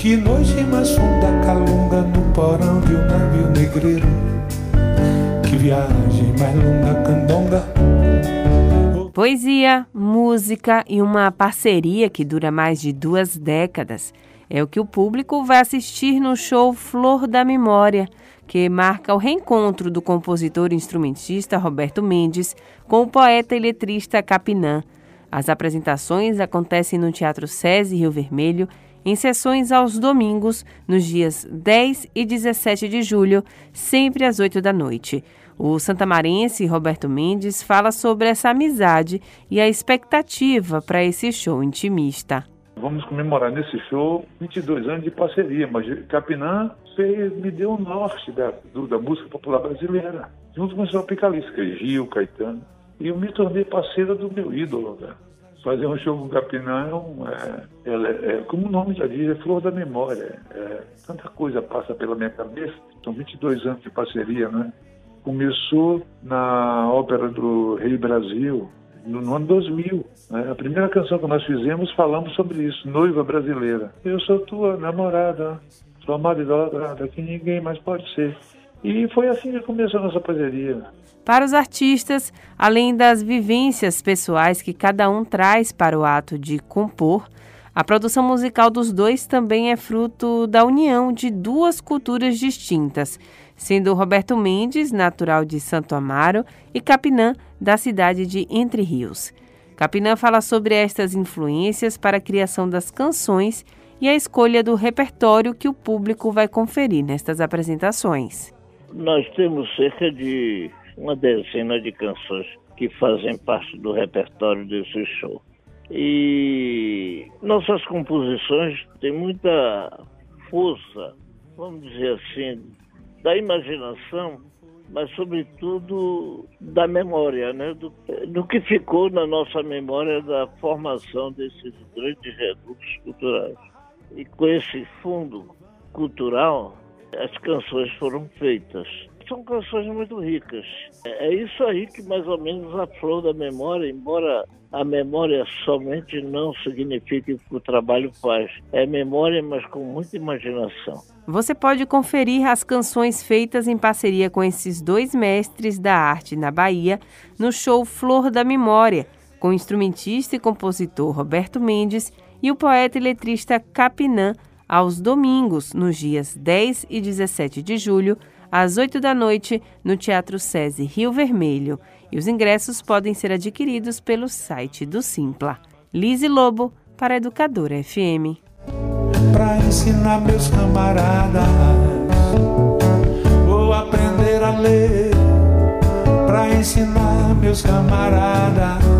Que noite mais funda calunga no porão de um navio negreiro. Que viagem mais longa candonga. Poesia, música e uma parceria que dura mais de duas décadas. É o que o público vai assistir no show Flor da Memória, que marca o reencontro do compositor e instrumentista Roberto Mendes com o poeta e letrista Capinã. As apresentações acontecem no Teatro SESI Rio Vermelho, em sessões aos domingos, nos dias 10 e 17 de julho, sempre às 8 da noite. O santamarense Roberto Mendes fala sobre essa amizade e a expectativa para esse show intimista. Vamos comemorar nesse show 22 anos de parceria, mas Capinã fez, me deu o norte da, do, da música popular brasileira, junto com os tropicalistas, é Gil, Caetano. E eu me tornei parceiro do meu ídolo, cara. Fazer um show com Capinã um, é, é, é, como o nome já diz, é flor da memória. É, tanta coisa passa pela minha cabeça. São 22 anos de parceria, né? Começou na ópera do Rei Brasil, no, no ano 2000. Né? A primeira canção que nós fizemos falamos sobre isso, Noiva Brasileira. Eu sou tua namorada, sua amada idolatrada, que ninguém mais pode ser. E foi assim que começou a nossa parceria. Para os artistas, além das vivências pessoais que cada um traz para o ato de compor, a produção musical dos dois também é fruto da união de duas culturas distintas, sendo Roberto Mendes, natural de Santo Amaro, e Capinã, da cidade de Entre Rios. Capinã fala sobre estas influências para a criação das canções e a escolha do repertório que o público vai conferir nestas apresentações. Nós temos cerca de uma dezena de canções que fazem parte do repertório desse show. E nossas composições têm muita força, vamos dizer assim, da imaginação, mas sobretudo da memória, né? do, do que ficou na nossa memória da formação desses grandes redutos culturais. E com esse fundo cultural, as canções foram feitas. São canções muito ricas. É isso aí que mais ou menos a flor da memória, embora a memória somente não signifique o que o trabalho faz. É memória, mas com muita imaginação. Você pode conferir as canções feitas em parceria com esses dois mestres da arte na Bahia no show Flor da Memória, com o instrumentista e compositor Roberto Mendes e o poeta e letrista Capinã, aos domingos, nos dias 10 e 17 de julho, às 8 da noite, no Teatro SESI Rio Vermelho. E os ingressos podem ser adquiridos pelo site do Simpla. Lise Lobo, para Educadora FM. Para ensinar meus camaradas, vou aprender a ler. Para ensinar meus camaradas